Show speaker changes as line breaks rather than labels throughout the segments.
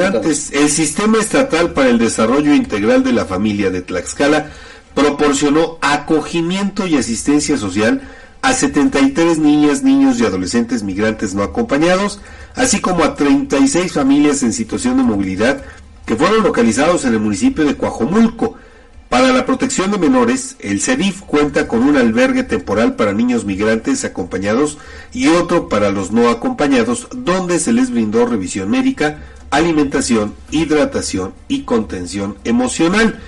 El Sistema Estatal para el Desarrollo Integral de la Familia de Tlaxcala proporcionó acogimiento y asistencia social a 73 niñas, niños y adolescentes migrantes no acompañados, así como a 36 familias en situación de movilidad que fueron localizados en el municipio de Coajomulco. Para la protección de menores, el CEDIF cuenta con un albergue temporal para niños migrantes acompañados y otro para los no acompañados, donde se les brindó revisión médica, alimentación, hidratación y contención emocional.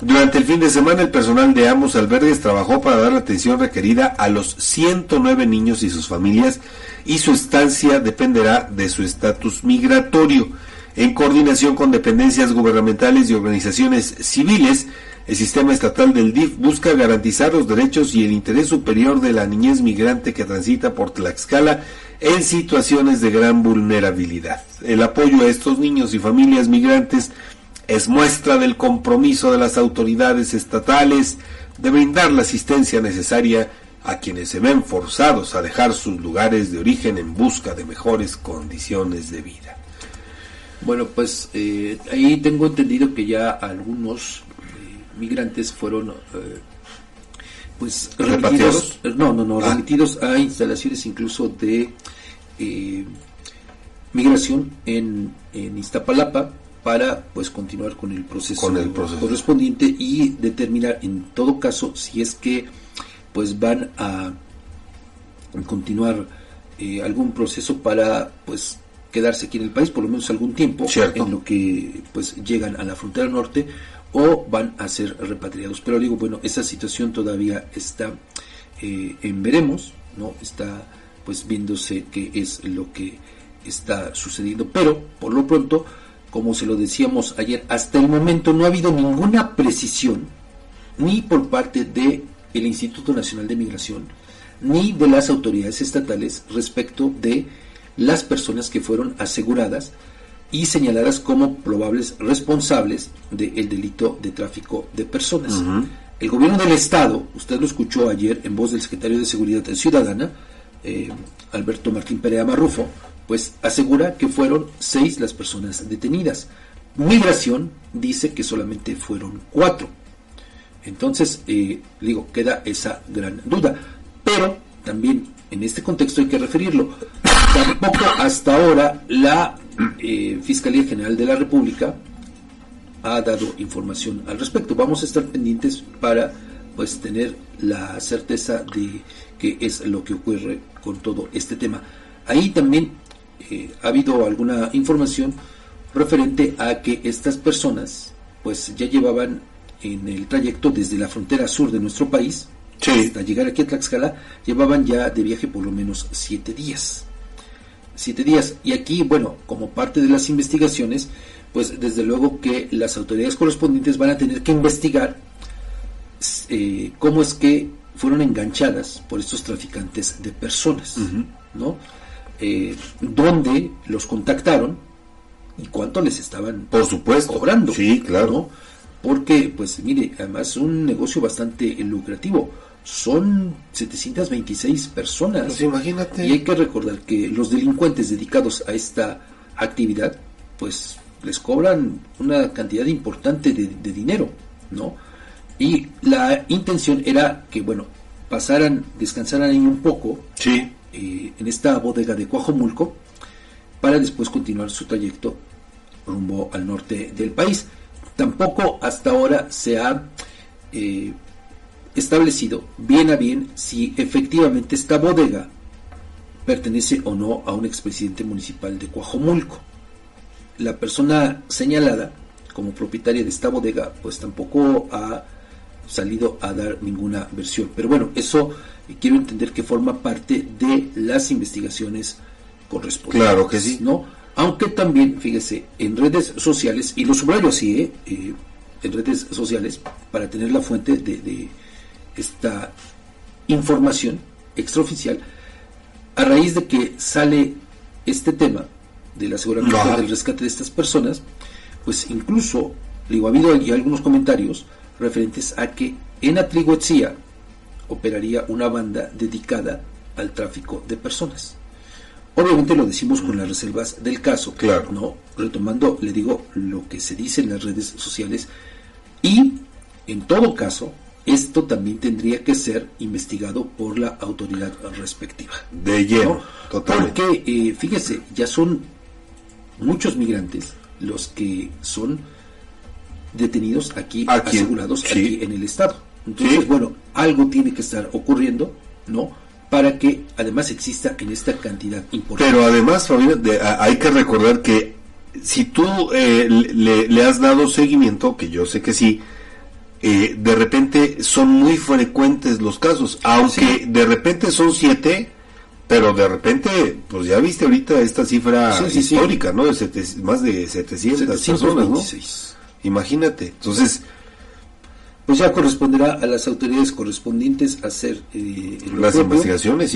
Durante el fin de semana, el personal de ambos albergues trabajó para dar la atención requerida a los 109 niños y sus familias y su estancia dependerá de su estatus migratorio. En coordinación con dependencias gubernamentales y organizaciones civiles, el sistema estatal del DIF busca garantizar los derechos y el interés superior de la niñez migrante que transita por Tlaxcala en situaciones de gran vulnerabilidad. El apoyo a estos niños y familias migrantes es muestra del compromiso de las autoridades estatales de brindar la asistencia necesaria a quienes se ven forzados a dejar sus lugares de origen en busca de mejores condiciones de vida.
Bueno, pues eh, ahí tengo entendido que ya algunos migrantes fueron eh, pues remitidos, no, no, no, ah. remitidos a instalaciones incluso de migración en, en Iztapalapa para pues continuar con el proceso, correspondiente y determinar en todo caso si es que pues van a continuar eh, algún proceso para pues quedarse aquí en el país por lo menos algún tiempo en lo que pues llegan a la frontera norte o van a ser repatriados. Pero digo bueno esa situación todavía está eh, en veremos no está pues viéndose qué es lo que está sucediendo. Pero por lo pronto como se lo decíamos ayer, hasta el momento no ha habido ninguna precisión, ni por parte del el Instituto Nacional de Migración, ni de las autoridades estatales respecto de las personas que fueron aseguradas y señaladas como probables responsables del delito de tráfico de personas. El gobierno del Estado, usted lo escuchó ayer en voz del secretario de Seguridad Ciudadana, eh, Alberto Martín Perea Marrufo, pues asegura que fueron seis las personas detenidas. Migración dice que solamente fueron cuatro. Entonces, eh, digo, queda esa gran duda. Pero también en este contexto hay que referirlo. Tampoco hasta ahora la eh, Fiscalía General de la República ha dado información al respecto. Vamos a estar pendientes para pues tener la certeza de qué es lo que ocurre con todo este tema. Ahí también eh, ha habido alguna información referente a que estas personas pues ya llevaban en el trayecto desde la frontera sur de nuestro país hasta llegar aquí a Tlaxcala, llevaban ya de viaje por lo menos siete días. Siete días. Y aquí, bueno, como parte de las investigaciones, pues desde luego que las autoridades correspondientes van a tener que investigar eh, cómo es que fueron enganchadas por estos traficantes de personas, ¿no? eh, dónde los contactaron y cuánto les estaban
por supuesto.
cobrando
sí claro.
porque pues mire además es un negocio bastante lucrativo son 726 personas.
Pues imagínate.
Y hay que recordar que los delincuentes dedicados a esta actividad pues les cobran una cantidad importante de, de dinero no y la intención era que bueno pasaran descansaran ahí un poco
sí.
eh, en esta bodega de Coajomulco para después continuar su trayecto rumbo al norte del país. Tampoco hasta ahora se ha eh, establecido bien a bien si efectivamente esta bodega pertenece o no a un expresidente municipal de Coajomulco. La persona señalada como propietaria de esta bodega pues tampoco ha salido a dar ninguna versión. Pero bueno, eso y quiero entender que forma parte de las investigaciones correspondientes.
Claro que sí.
¿no? Aunque también, fíjese, en redes sociales, y lo subrayo así, ¿eh? eh en redes sociales, para tener la fuente de, esta información extraoficial, a raíz de que sale este tema de la seguridad del rescate de estas personas, pues incluso, digo, ha habido algunos comentarios referentes a que en Atliguetzía, operaría una banda dedicada al tráfico de personas. Obviamente lo decimos con las reservas del caso, claro. ¿no? Retomando, le digo, lo que se dice en las redes sociales y, en todo caso, esto también tendría que ser investigado por la autoridad respectiva.
De lleno,
totalmente. Porque, eh, fíjese, ya son muchos migrantes los que son detenidos aquí, asegurados aquí en el Estado. Entonces, bueno, algo tiene que estar ocurriendo, ¿no? para que además exista en esta cantidad importante.
Pero además, Fabián, hay que recordar que si tú eh, le, has dado seguimiento, que yo sé que sí, eh, de repente son muy frecuentes los casos, aunque de repente son siete, pero de repente, pues ya viste ahorita esta cifra histórica, ¿no? De más de 700 personas, ¿no? Imagínate. Entonces,
pues ya corresponderá a las autoridades correspondientes hacer eh,
las investigaciones